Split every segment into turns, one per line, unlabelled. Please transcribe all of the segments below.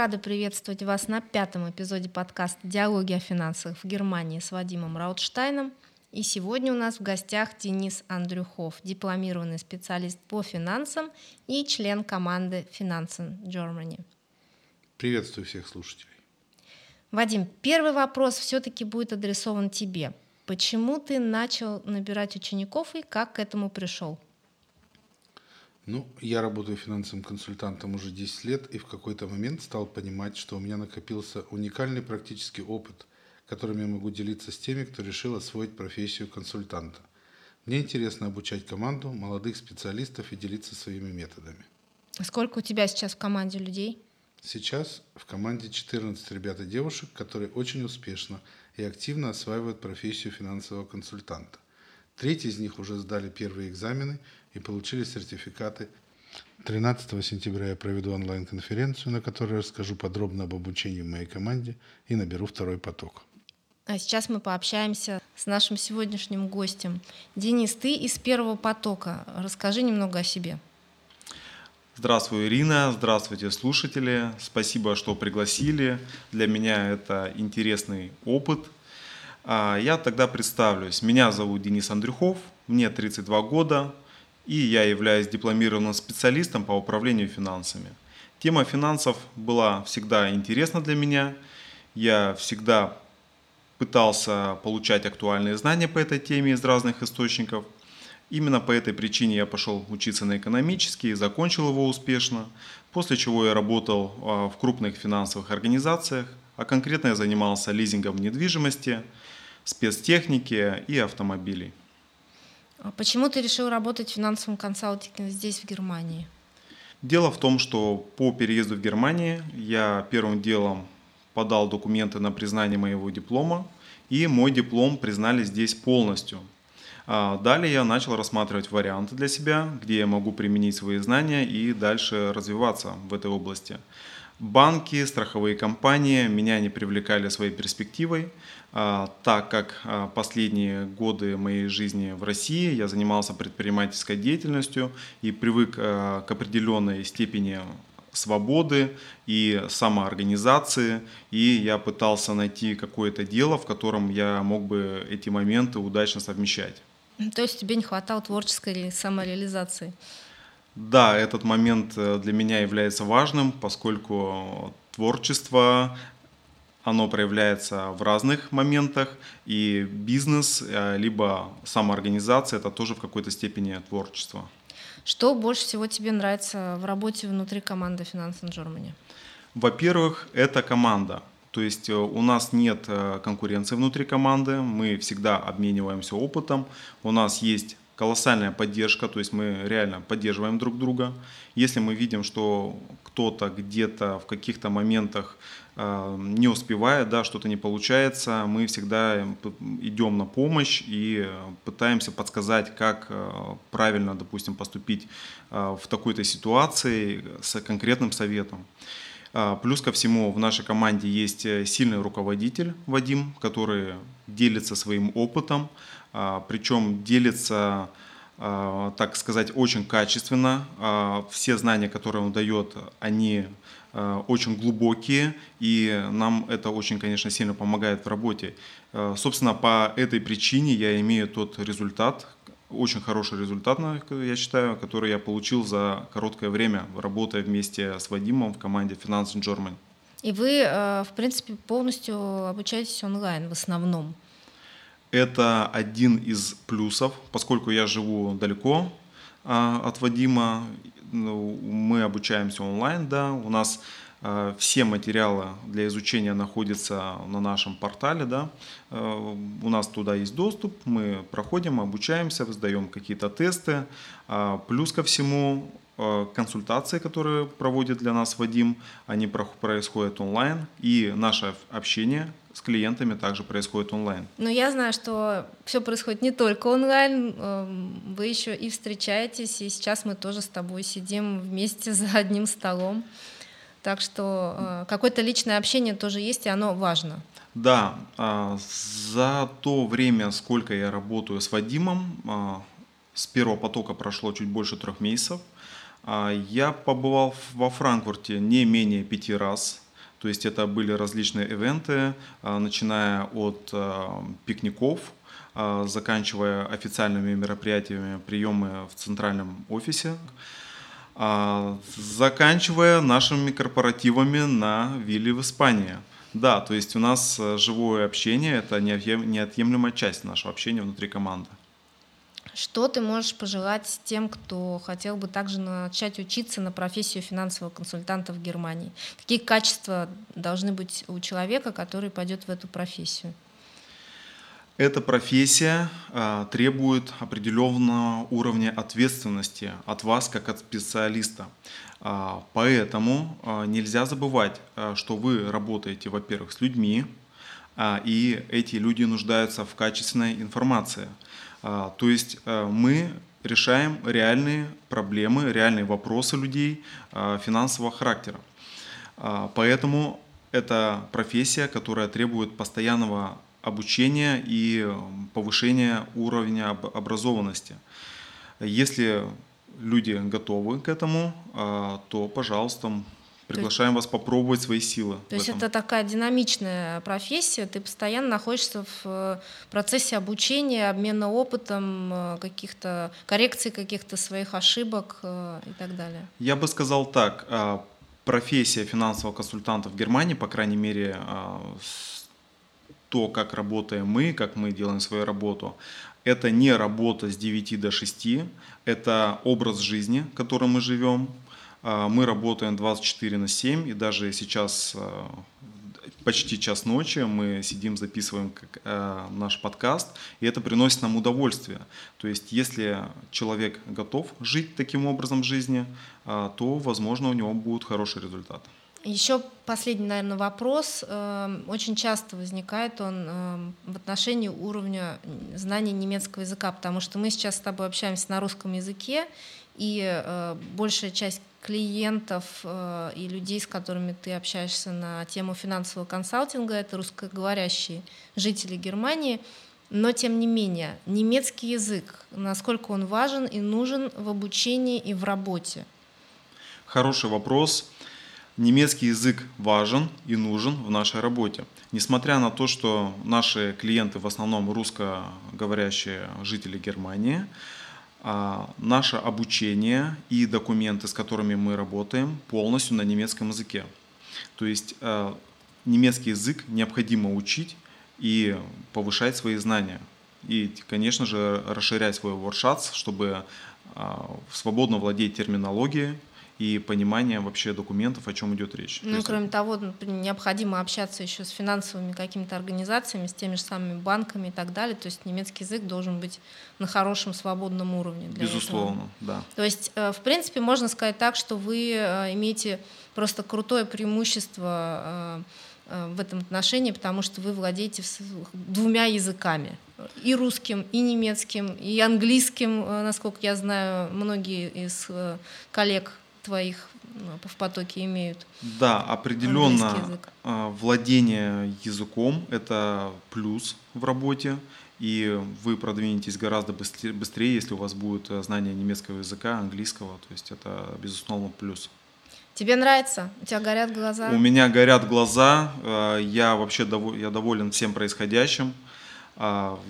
рада приветствовать вас на пятом эпизоде подкаста «Диалоги о финансах в Германии» с Вадимом Раутштайном. И сегодня у нас в гостях Денис Андрюхов, дипломированный специалист по финансам и член команды Finanzen Germany.
Приветствую всех слушателей.
Вадим, первый вопрос все-таки будет адресован тебе. Почему ты начал набирать учеников и как к этому пришел?
Ну, я работаю финансовым консультантом уже 10 лет и в какой-то момент стал понимать, что у меня накопился уникальный практический опыт, которым я могу делиться с теми, кто решил освоить профессию консультанта. Мне интересно обучать команду молодых специалистов и делиться своими методами.
Сколько у тебя сейчас в команде людей?
Сейчас в команде 14 ребят и девушек, которые очень успешно и активно осваивают профессию финансового консультанта. Треть из них уже сдали первые экзамены и получили сертификаты. 13 сентября я проведу онлайн-конференцию, на которой расскажу подробно об обучении в моей команде и наберу второй поток.
А сейчас мы пообщаемся с нашим сегодняшним гостем. Денис, ты из первого потока. Расскажи немного о себе.
Здравствуй, Ирина. Здравствуйте, слушатели. Спасибо, что пригласили. Для меня это интересный опыт. А, я тогда представлюсь. Меня зовут Денис Андрюхов, мне 32 года, и я являюсь дипломированным специалистом по управлению финансами. Тема финансов была всегда интересна для меня. Я всегда пытался получать актуальные знания по этой теме из разных источников – Именно по этой причине я пошел учиться на экономический, закончил его успешно, после чего я работал а, в крупных финансовых организациях, а конкретно я занимался лизингом недвижимости, спецтехники и автомобилей.
А почему ты решил работать в финансовом консалтинге здесь, в Германии?
Дело в том, что по переезду в Германию я первым делом подал документы на признание моего диплома, и мой диплом признали здесь полностью – а, далее я начал рассматривать варианты для себя, где я могу применить свои знания и дальше развиваться в этой области. Банки, страховые компании меня не привлекали своей перспективой, а, так как а, последние годы моей жизни в России я занимался предпринимательской деятельностью и привык к определенной степени свободы и самоорганизации, и я пытался найти какое-то дело, в котором я мог бы эти моменты удачно совмещать.
То есть тебе не хватало творческой самореализации?
Да, этот момент э, для меня является важным, поскольку творчество, оно проявляется в разных моментах, и бизнес, э, либо самоорганизация – это тоже в какой-то степени творчество.
Что больше всего тебе нравится в работе внутри команды Finance in Germany?
Во-первых, это команда. То есть э, у нас нет конкуренции внутри команды, мы всегда обмениваемся опытом, у нас есть колоссальная поддержка, то есть мы реально поддерживаем друг друга. Если мы видим, что кто-то где-то в каких-то моментах э, не успевает, да, что-то не получается, мы всегда идем на помощь и пытаемся подсказать, как правильно, допустим, поступить в такой-то ситуации с конкретным советом. А, плюс ко всему в нашей команде есть э, сильный руководитель Вадим, который делится своим опытом, а, причем делится, а, так сказать, очень качественно. Все знания, которые он дает, они очень глубокие, и нам это очень, конечно, сильно помогает в работе. Собственно, по этой причине я имею тот результат, очень хороший результат, я считаю, который я получил за короткое время, работая вместе с Вадимом в команде Finance in Germany.
И вы, э, в принципе, полностью обучаетесь онлайн в основном?
Это один из плюсов, поскольку я живу далеко а, от Вадима, ну, мы обучаемся онлайн, да, у нас все материалы для изучения находятся на нашем портале. Да. Э, у нас туда есть доступ, мы проходим, обучаемся, сдаем какие-то тесты. А, плюс ко всему э, консультации, которые проводит для нас Вадим, они происходят онлайн, и наше общение с клиентами также происходит онлайн.
Но я знаю, что все происходит не только онлайн, вы еще и встречаетесь, и сейчас мы тоже с тобой сидим вместе за одним столом. Так что э, какое-то личное общение тоже есть, и оно важно.
Да, а, за то время, сколько я работаю с Вадимом, а, с первого потока прошло чуть больше трех месяцев, а, я побывал во Франкфурте не менее пяти раз. То есть это были различные ивенты, начиная от пикников, заканчивая официальными мероприятиями, приемы в центральном офисе, заканчивая нашими корпоративами на вилле в Испании. Да, то есть у нас живое общение – это неотъемлемая часть нашего общения внутри команды.
Что ты можешь пожелать тем, кто хотел бы также начать учиться на профессию финансового консультанта в Германии? Какие качества должны быть у человека, который пойдет в эту профессию?
Эта профессия а, требует определенного уровня ответственности от вас как от специалиста. А, поэтому а, нельзя забывать, что вы работаете, во-первых, с людьми, и эти люди нуждаются в качественной информации – то есть мы решаем реальные проблемы, реальные вопросы людей финансового характера. Поэтому это профессия, которая требует постоянного обучения и повышения уровня образованности. Если люди готовы к этому, то, пожалуйста, Приглашаем вас попробовать свои силы.
То есть это такая динамичная профессия, ты постоянно находишься в э, процессе обучения, обмена опытом, э, каких-то коррекций каких-то своих ошибок э, и так далее.
Я бы сказал так, профессия финансового консультанта в Германии, по крайней мере, то, как работаем мы, как мы делаем свою работу, это не работа с 9 до 6, это образ жизни, которым мы живем, а, мы работаем 24 на 7, и даже сейчас а, почти час ночи мы сидим, записываем а, наш подкаст, и это приносит нам удовольствие. То есть, если человек готов жить таким образом жизни, то, возможно, у него будет хороший результат.
Еще последний, наверное, вопрос. Эм, очень часто возникает он эм, в отношении уровня знания немецкого языка, потому что мы сейчас с тобой общаемся на русском языке, и э, большая часть клиентов э, и людей, с которыми ты общаешься на тему финансового консалтинга, это русскоговорящие жители Германии. Но тем не менее, немецкий язык, насколько он важен и нужен в обучении и в работе?
Хороший вопрос. Немецкий язык важен и нужен в нашей работе. Несмотря на то, что наши клиенты в основном русскоговорящие жители Германии, а, наше обучение и документы, с которыми мы работаем, полностью на немецком языке. То есть а, немецкий язык необходимо учить и повышать свои знания. И, конечно же, расширять свой воршац, чтобы а, свободно владеть терминологией, и понимание вообще документов, о чем идет речь.
Ну, То кроме того, необходимо общаться еще с финансовыми какими-то организациями, с теми же самыми банками и так далее. То есть немецкий язык должен быть на хорошем свободном уровне.
Для Безусловно,
этого.
да.
То есть, э, в принципе, можно сказать так, что вы э, имеете просто крутое преимущество э, в этом отношении, потому что вы владеете двумя языками и русским, и немецким, и английским, насколько я знаю, многие из коллег твоих ну, в потоке имеют.
Да, определенно язык. А, владение языком – это плюс в работе, и вы продвинетесь гораздо быстрее, если у вас будет знание немецкого языка, английского, то есть это, безусловно, плюс.
Тебе нравится? У тебя горят глаза?
У меня горят глаза, э, я вообще я доволен всем происходящим,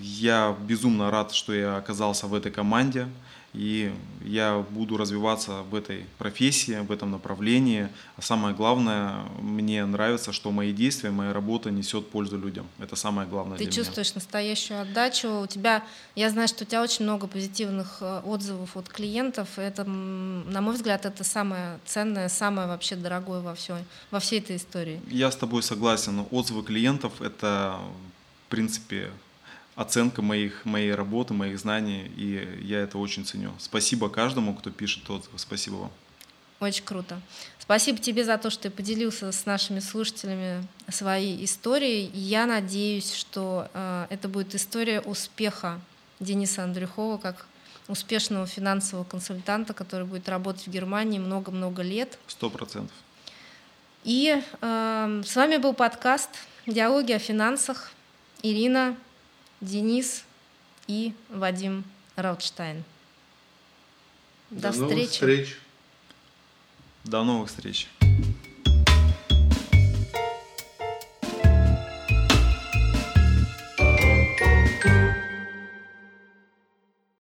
я безумно рад, что я оказался в этой команде и я буду развиваться в этой профессии, в этом направлении. А самое главное, мне нравится, что мои действия, моя работа несет пользу людям. Это самое главное.
Ты чувствуешь меня. настоящую отдачу. У тебя, я знаю, что у тебя очень много позитивных э, отзывов от клиентов. Это, на мой взгляд, это самое ценное, самое вообще дорогое во всей, во всей этой истории.
Я с тобой согласен. Отзывы клиентов это, в принципе, оценка моих, моей работы, моих знаний, и я это очень ценю. Спасибо каждому, кто пишет отзывы. Спасибо вам.
Очень круто. Спасибо тебе за то, что ты поделился с нашими слушателями своей историей. Я надеюсь, что э, это будет история успеха Дениса Андрюхова как успешного финансового консультанта, который будет работать в Германии много-много лет.
Сто процентов.
И э, с вами был подкаст «Диалоги о финансах». Ирина Денис и Вадим Раутштайн.
До, До встречи. Новых встреч.
До новых встреч.